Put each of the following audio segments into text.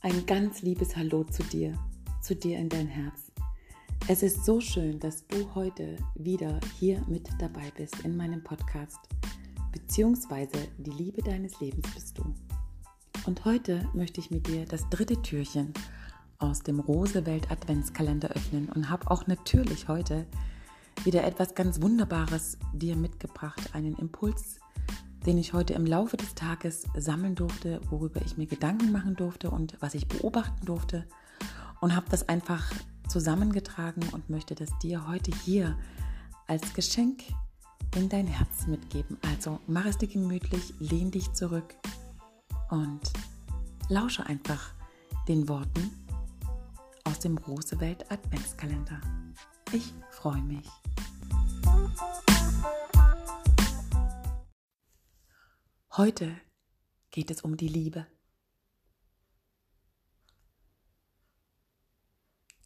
Ein ganz liebes Hallo zu dir, zu dir in dein Herz. Es ist so schön, dass du heute wieder hier mit dabei bist in meinem Podcast, beziehungsweise die Liebe deines Lebens bist du. Und heute möchte ich mit dir das dritte Türchen aus dem Rosewelt Adventskalender öffnen und habe auch natürlich heute wieder etwas ganz Wunderbares dir mitgebracht, einen Impuls, den ich heute im Laufe des Tages sammeln durfte, worüber ich mir Gedanken machen durfte und was ich beobachten durfte und habe das einfach zusammengetragen und möchte das dir heute hier als Geschenk in dein Herz mitgeben. Also mach es dir gemütlich, lehn dich zurück und lausche einfach den Worten aus dem Rosewelt Adventskalender. Ich freue mich. Heute geht es um die Liebe.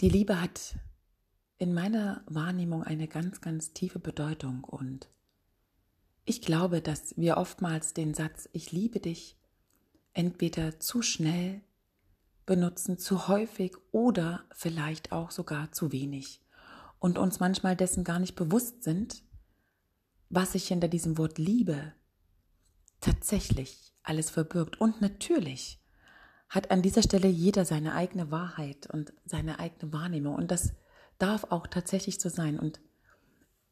Die Liebe hat in meiner Wahrnehmung eine ganz, ganz tiefe Bedeutung und ich glaube, dass wir oftmals den Satz Ich liebe dich entweder zu schnell benutzen, zu häufig oder vielleicht auch sogar zu wenig und uns manchmal dessen gar nicht bewusst sind, was sich hinter diesem Wort Liebe tatsächlich alles verbirgt. Und natürlich hat an dieser Stelle jeder seine eigene Wahrheit und seine eigene Wahrnehmung. Und das darf auch tatsächlich so sein. Und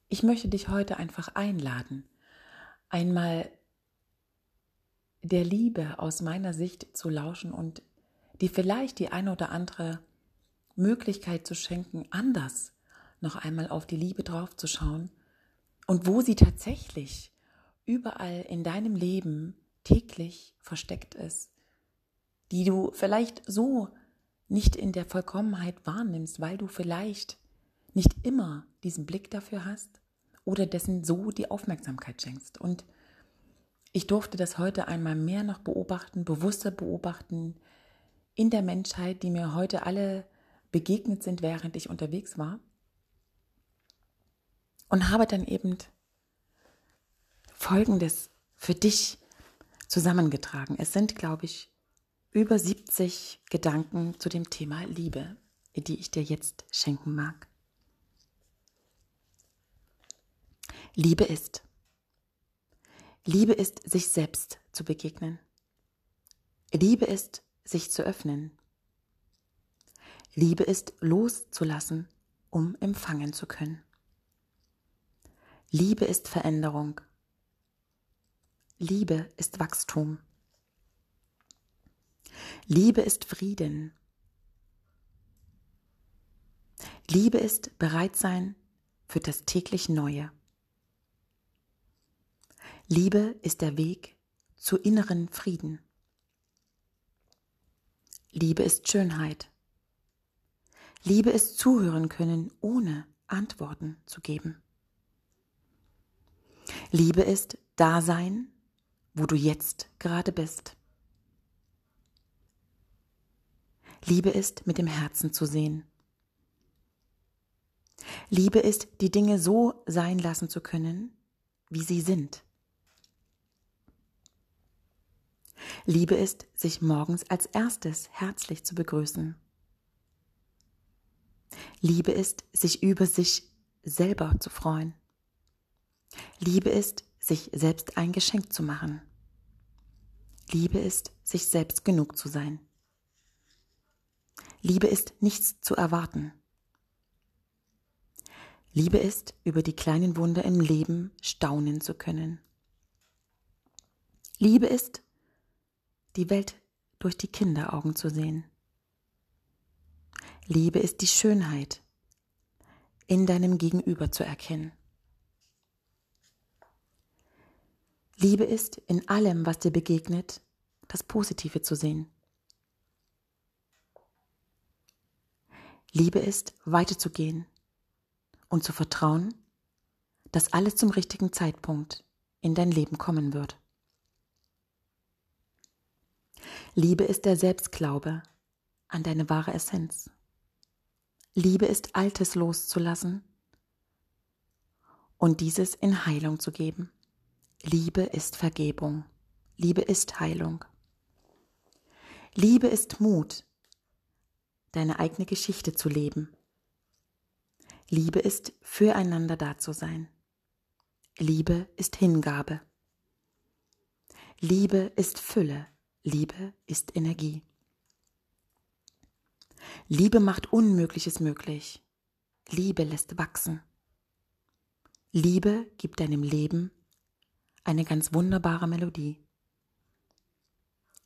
ich möchte dich heute einfach einladen, einmal der Liebe aus meiner Sicht zu lauschen und die vielleicht die eine oder andere Möglichkeit zu schenken, anders noch einmal auf die Liebe draufzuschauen und wo sie tatsächlich überall in deinem Leben täglich versteckt ist, die du vielleicht so nicht in der Vollkommenheit wahrnimmst, weil du vielleicht nicht immer diesen Blick dafür hast oder dessen so die Aufmerksamkeit schenkst. Und ich durfte das heute einmal mehr noch beobachten, bewusster beobachten in der Menschheit, die mir heute alle begegnet sind, während ich unterwegs war. Und habe dann eben Folgendes für dich zusammengetragen. Es sind, glaube ich, über 70 Gedanken zu dem Thema Liebe, die ich dir jetzt schenken mag. Liebe ist. Liebe ist, sich selbst zu begegnen. Liebe ist, sich zu öffnen. Liebe ist, loszulassen, um empfangen zu können. Liebe ist Veränderung. Liebe ist Wachstum. Liebe ist Frieden. Liebe ist Bereitsein für das täglich Neue. Liebe ist der Weg zu inneren Frieden. Liebe ist Schönheit. Liebe ist zuhören können, ohne Antworten zu geben. Liebe ist Dasein wo du jetzt gerade bist. Liebe ist, mit dem Herzen zu sehen. Liebe ist, die Dinge so sein lassen zu können, wie sie sind. Liebe ist, sich morgens als erstes herzlich zu begrüßen. Liebe ist, sich über sich selber zu freuen. Liebe ist, sich selbst ein Geschenk zu machen. Liebe ist, sich selbst genug zu sein. Liebe ist, nichts zu erwarten. Liebe ist, über die kleinen Wunder im Leben staunen zu können. Liebe ist, die Welt durch die Kinderaugen zu sehen. Liebe ist die Schönheit in deinem Gegenüber zu erkennen. Liebe ist, in allem, was dir begegnet, das Positive zu sehen. Liebe ist, weiterzugehen und zu vertrauen, dass alles zum richtigen Zeitpunkt in dein Leben kommen wird. Liebe ist der Selbstglaube an deine wahre Essenz. Liebe ist Altes loszulassen und dieses in Heilung zu geben. Liebe ist Vergebung. Liebe ist Heilung. Liebe ist Mut, deine eigene Geschichte zu leben. Liebe ist füreinander da zu sein. Liebe ist Hingabe. Liebe ist Fülle. Liebe ist Energie. Liebe macht Unmögliches möglich. Liebe lässt wachsen. Liebe gibt deinem Leben eine ganz wunderbare Melodie.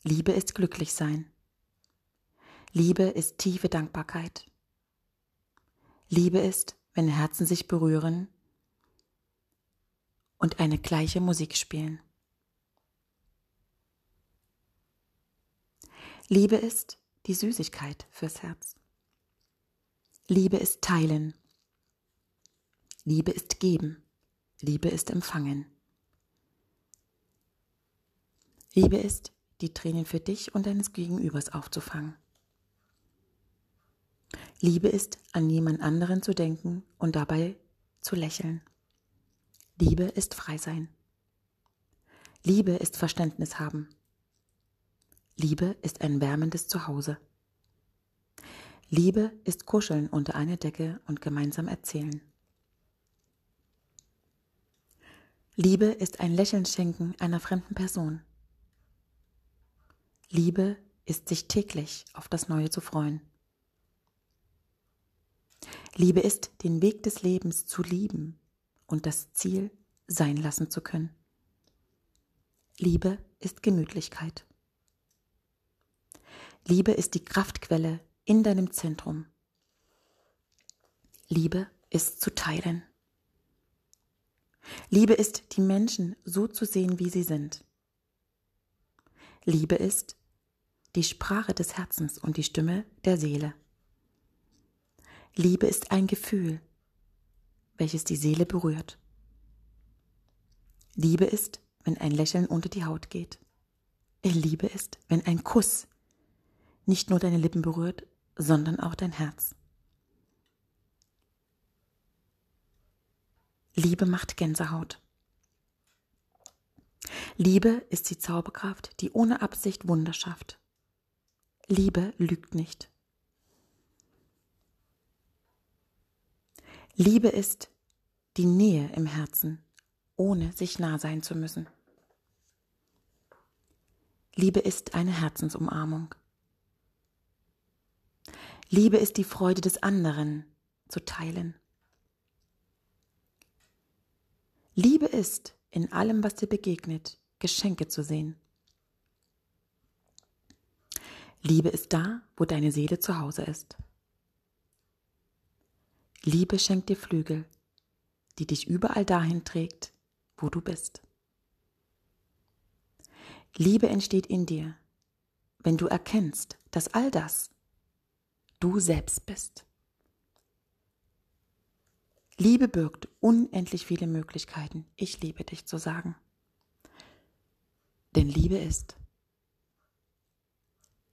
Liebe ist glücklich sein. Liebe ist tiefe Dankbarkeit. Liebe ist, wenn Herzen sich berühren und eine gleiche Musik spielen. Liebe ist die Süßigkeit fürs Herz. Liebe ist teilen. Liebe ist geben. Liebe ist empfangen. Liebe ist, die Tränen für dich und deines Gegenübers aufzufangen. Liebe ist, an jemand anderen zu denken und dabei zu lächeln. Liebe ist frei sein. Liebe ist Verständnis haben. Liebe ist ein wärmendes Zuhause. Liebe ist Kuscheln unter einer Decke und gemeinsam erzählen. Liebe ist ein Lächeln schenken einer fremden Person. Liebe ist sich täglich auf das Neue zu freuen. Liebe ist, den Weg des Lebens zu lieben und das Ziel sein lassen zu können. Liebe ist Gemütlichkeit. Liebe ist die Kraftquelle in deinem Zentrum. Liebe ist zu teilen. Liebe ist, die Menschen so zu sehen, wie sie sind. Liebe ist die Sprache des Herzens und die Stimme der Seele. Liebe ist ein Gefühl, welches die Seele berührt. Liebe ist, wenn ein Lächeln unter die Haut geht. Liebe ist, wenn ein Kuss nicht nur deine Lippen berührt, sondern auch dein Herz. Liebe macht Gänsehaut. Liebe ist die Zauberkraft, die ohne Absicht Wunder schafft. Liebe lügt nicht. Liebe ist die Nähe im Herzen, ohne sich nah sein zu müssen. Liebe ist eine Herzensumarmung. Liebe ist die Freude des anderen zu teilen. Liebe ist, in allem, was dir begegnet, Geschenke zu sehen. Liebe ist da, wo deine Seele zu Hause ist. Liebe schenkt dir Flügel, die dich überall dahin trägt, wo du bist. Liebe entsteht in dir, wenn du erkennst, dass all das du selbst bist. Liebe birgt unendlich viele Möglichkeiten, ich liebe dich zu sagen. Denn Liebe ist.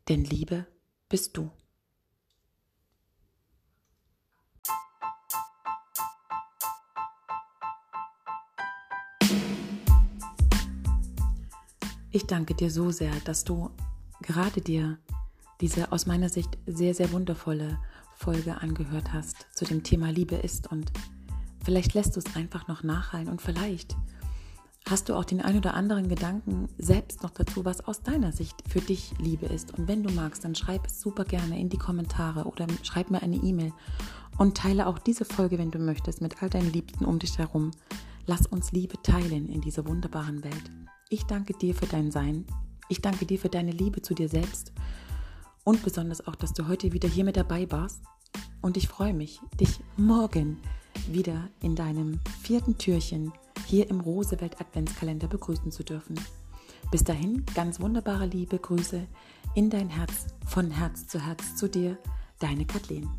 Denn Liebe bist du. Ich danke dir so sehr, dass du gerade dir diese aus meiner Sicht sehr, sehr wundervolle Folge angehört hast zu dem Thema Liebe ist und vielleicht lässt du es einfach noch nachhallen und vielleicht hast du auch den ein oder anderen Gedanken selbst noch dazu, was aus deiner Sicht für dich Liebe ist. Und wenn du magst, dann schreib es super gerne in die Kommentare oder schreib mir eine E-Mail und teile auch diese Folge, wenn du möchtest, mit all deinen Liebsten um dich herum. Lass uns Liebe teilen in dieser wunderbaren Welt. Ich danke dir für dein Sein. Ich danke dir für deine Liebe zu dir selbst und besonders auch, dass du heute wieder hier mit dabei warst. Und ich freue mich, dich morgen wieder in deinem vierten Türchen hier im Rosewelt Adventskalender begrüßen zu dürfen. Bis dahin ganz wunderbare liebe Grüße in dein Herz, von Herz zu Herz zu dir, deine Kathleen.